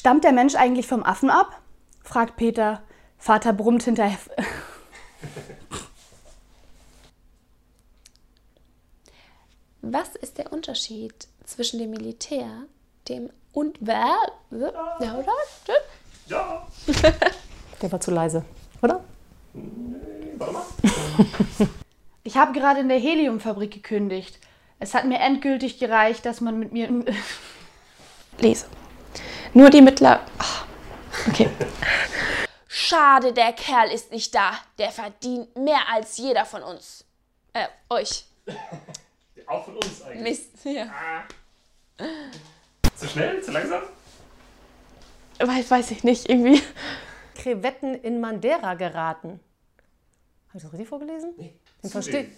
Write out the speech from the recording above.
Stammt der Mensch eigentlich vom Affen ab? fragt Peter. Vater brummt hinterher. Was ist der Unterschied zwischen dem Militär, dem und wer? Ja, oder? Ja. Der war zu leise, oder? Warte mal. Ich habe gerade in der Heliumfabrik gekündigt. Es hat mir endgültig gereicht, dass man mit mir. im- Lese. Nur die Mittler. Ach, okay. Schade, der Kerl ist nicht da. Der verdient mehr als jeder von uns. Äh, euch. Auch von uns eigentlich. Mist. Ja. Zu schnell? Zu langsam? Weiß, weiß ich nicht, irgendwie. Krevetten in Madeira geraten. Habe ich das richtig vorgelesen? Nee. Den verstehe.